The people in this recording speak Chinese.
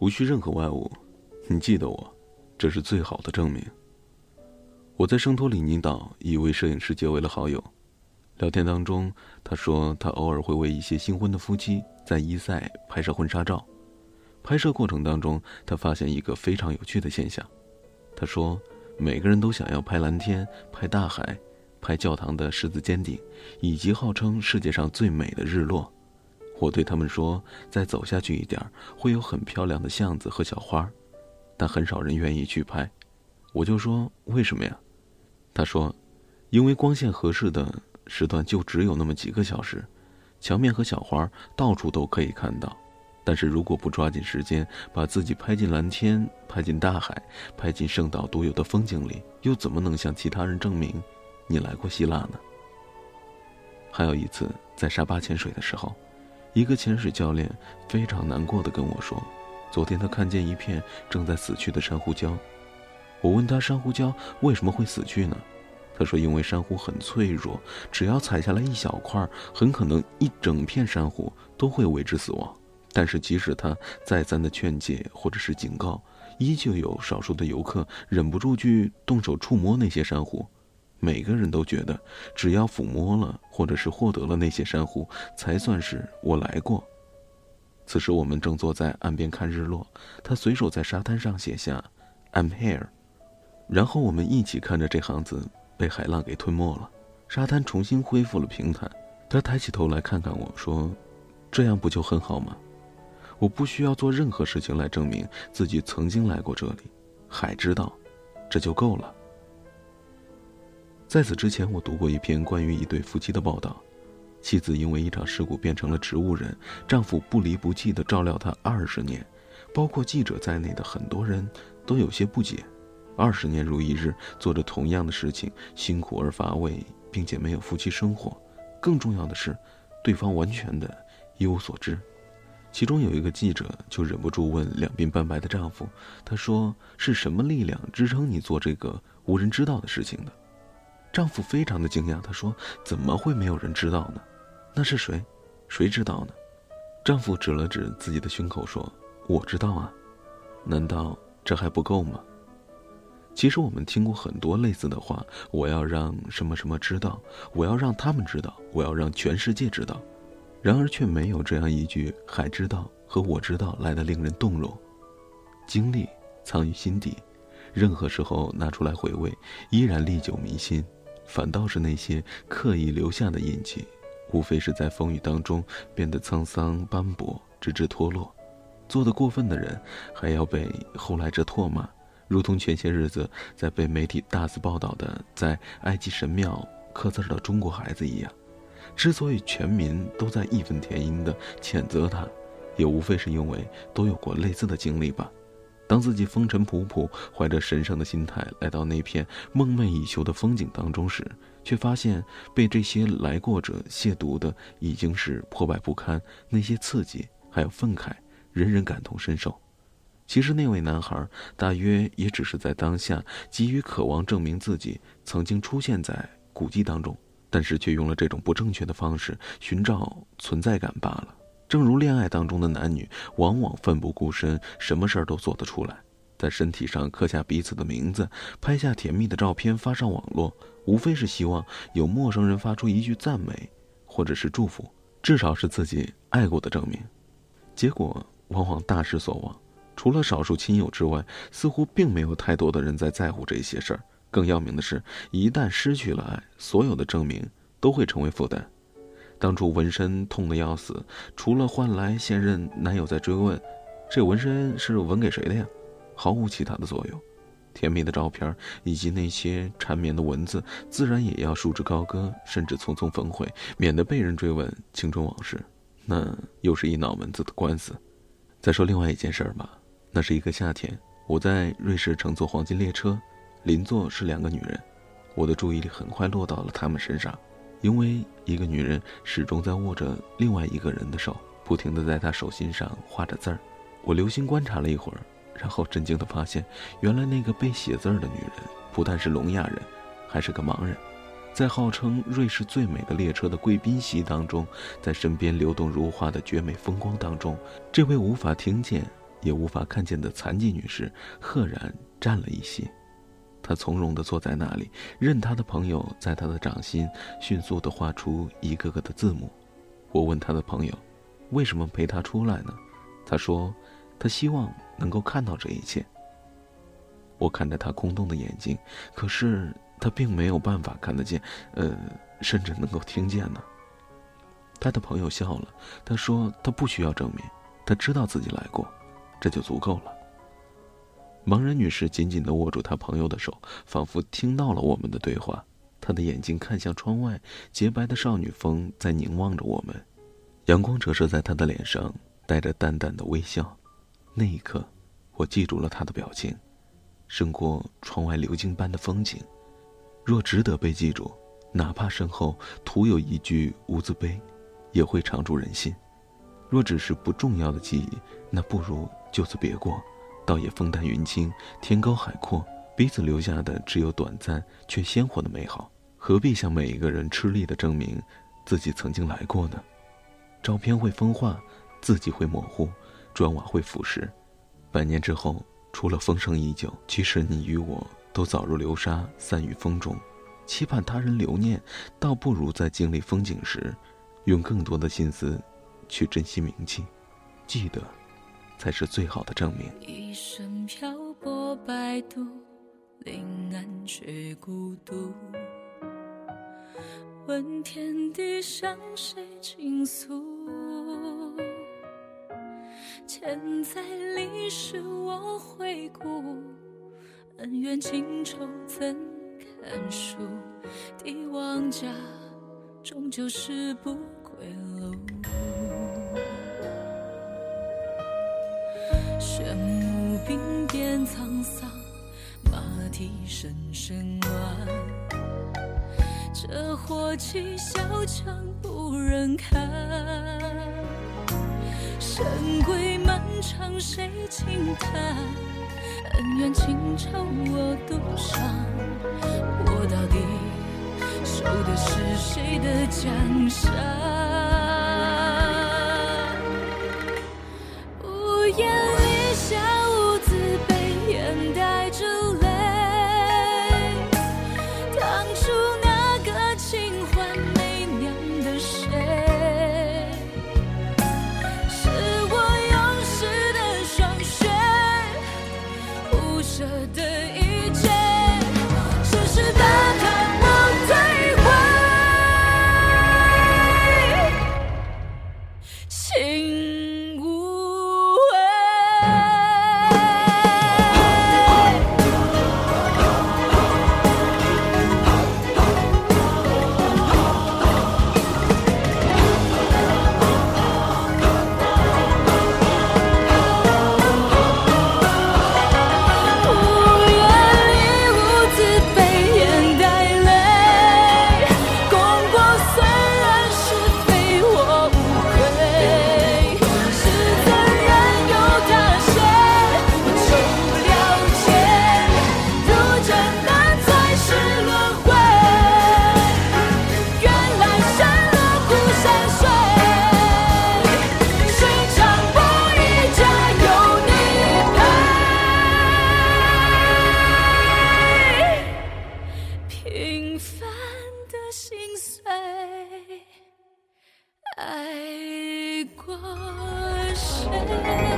无需任何外物，你记得我，这是最好的证明。我在圣托里尼岛与一位摄影师结为了好友，聊天当中，他说他偶尔会为一些新婚的夫妻在伊塞拍摄婚纱照。拍摄过程当中，他发现一个非常有趣的现象。他说，每个人都想要拍蓝天、拍大海、拍教堂的十字尖顶，以及号称世界上最美的日落。我对他们说：“再走下去一点会有很漂亮的巷子和小花，但很少人愿意去拍。”我就说：“为什么呀？”他说：“因为光线合适的时段就只有那么几个小时，墙面和小花到处都可以看到。但是如果不抓紧时间把自己拍进蓝天、拍进大海、拍进圣岛独有的风景里，又怎么能向其他人证明你来过希腊呢？”还有一次在沙巴潜水的时候。一个潜水教练非常难过的跟我说：“昨天他看见一片正在死去的珊瑚礁。”我问他：“珊瑚礁为什么会死去呢？”他说：“因为珊瑚很脆弱，只要踩下来一小块，很可能一整片珊瑚都会为之死亡。但是即使他再三的劝诫或者是警告，依旧有少数的游客忍不住去动手触摸那些珊瑚。”每个人都觉得，只要抚摸了，或者是获得了那些珊瑚，才算是我来过。此时我们正坐在岸边看日落，他随手在沙滩上写下 “I'm here”，然后我们一起看着这行字被海浪给吞没了，沙滩重新恢复了平坦。他抬起头来看看我说：“这样不就很好吗？我不需要做任何事情来证明自己曾经来过这里，海知道，这就够了。”在此之前，我读过一篇关于一对夫妻的报道，妻子因为一场事故变成了植物人，丈夫不离不弃地照料她二十年，包括记者在内的很多人都有些不解：二十年如一日做着同样的事情，辛苦而乏味，并且没有夫妻生活，更重要的是，对方完全的一无所知。其中有一个记者就忍不住问两鬓斑白的丈夫：“他说是什么力量支撑你做这个无人知道的事情的？”丈夫非常的惊讶，他说：“怎么会没有人知道呢？那是谁？谁知道呢？”丈夫指了指自己的胸口说：“我知道啊，难道这还不够吗？”其实我们听过很多类似的话：“我要让什么什么知道，我要让他们知道，我要让全世界知道。”然而却没有这样一句“还知道”和“我知道”来的令人动容。经历藏于心底，任何时候拿出来回味，依然历久弥新。反倒是那些刻意留下的印记，无非是在风雨当中变得沧桑斑驳，直至脱落。做得过分的人，还要被后来者唾骂，如同前些日子在被媒体大肆报道的在埃及神庙刻字的中国孩子一样。之所以全民都在义愤填膺地谴责他，也无非是因为都有过类似的经历吧。当自己风尘仆仆，怀着神圣的心态来到那片梦寐以求的风景当中时，却发现被这些来过者亵渎的已经是破败不堪。那些刺激还有愤慨，人人感同身受。其实那位男孩大约也只是在当下急于渴望证明自己曾经出现在古迹当中，但是却用了这种不正确的方式寻找存在感罢了。正如恋爱当中的男女，往往奋不顾身，什么事儿都做得出来，在身体上刻下彼此的名字，拍下甜蜜的照片发上网络，无非是希望有陌生人发出一句赞美，或者是祝福，至少是自己爱过的证明。结果往往大失所望，除了少数亲友之外，似乎并没有太多的人在在乎这些事儿。更要命的是，一旦失去了爱，所有的证明都会成为负担。当初纹身痛得要死，除了换来现任男友在追问，这纹身是纹给谁的呀？毫无其他的作用。甜蜜的照片以及那些缠绵的文字，自然也要束之高阁，甚至匆匆焚毁，免得被人追问青春往事。那又是一脑门子的官司。再说另外一件事儿吧，那是一个夏天，我在瑞士乘坐黄金列车，邻座是两个女人，我的注意力很快落到了她们身上。因为一个女人始终在握着另外一个人的手，不停地在她手心上画着字儿。我留心观察了一会儿，然后震惊地发现，原来那个被写字儿的女人不但是聋哑人，还是个盲人。在号称瑞士最美的列车的贵宾席当中，在身边流动如画的绝美风光当中，这位无法听见也无法看见的残疾女士赫然站了一些。他从容地坐在那里，任他的朋友在他的掌心迅速地画出一个个的字母。我问他的朋友：“为什么陪他出来呢？”他说：“他希望能够看到这一切。”我看着他空洞的眼睛，可是他并没有办法看得见，呃，甚至能够听见呢。他的朋友笑了，他说：“他不需要证明，他知道自己来过，这就足够了。”盲人女士紧紧地握住她朋友的手，仿佛听到了我们的对话。她的眼睛看向窗外，洁白的少女风在凝望着我们，阳光折射在她的脸上，带着淡淡的微笑。那一刻，我记住了她的表情，胜过窗外流金般的风景。若值得被记住，哪怕身后徒有一具无字碑，也会常驻人心。若只是不重要的记忆，那不如就此别过。倒也风淡云轻，天高海阔，彼此留下的只有短暂却鲜活的美好。何必向每一个人吃力的证明自己曾经来过呢？照片会风化，字迹会模糊，砖瓦会腐蚀。百年之后，除了风声依旧，其实你与我都早如流沙，散于风中。期盼他人留念，倒不如在经历风景时，用更多的心思去珍惜铭记，记得。才是最好的证明。一生漂泊摆渡，临岸却孤独。问天地向谁倾诉？千载历史我回顾，恩怨情仇怎堪数？帝王家终究是不归路。兵变沧桑，马蹄声声乱。这火气小强不忍看，神归漫长谁轻叹？恩怨情仇我独伤，我到底守的是谁的江山？心。爱过谁？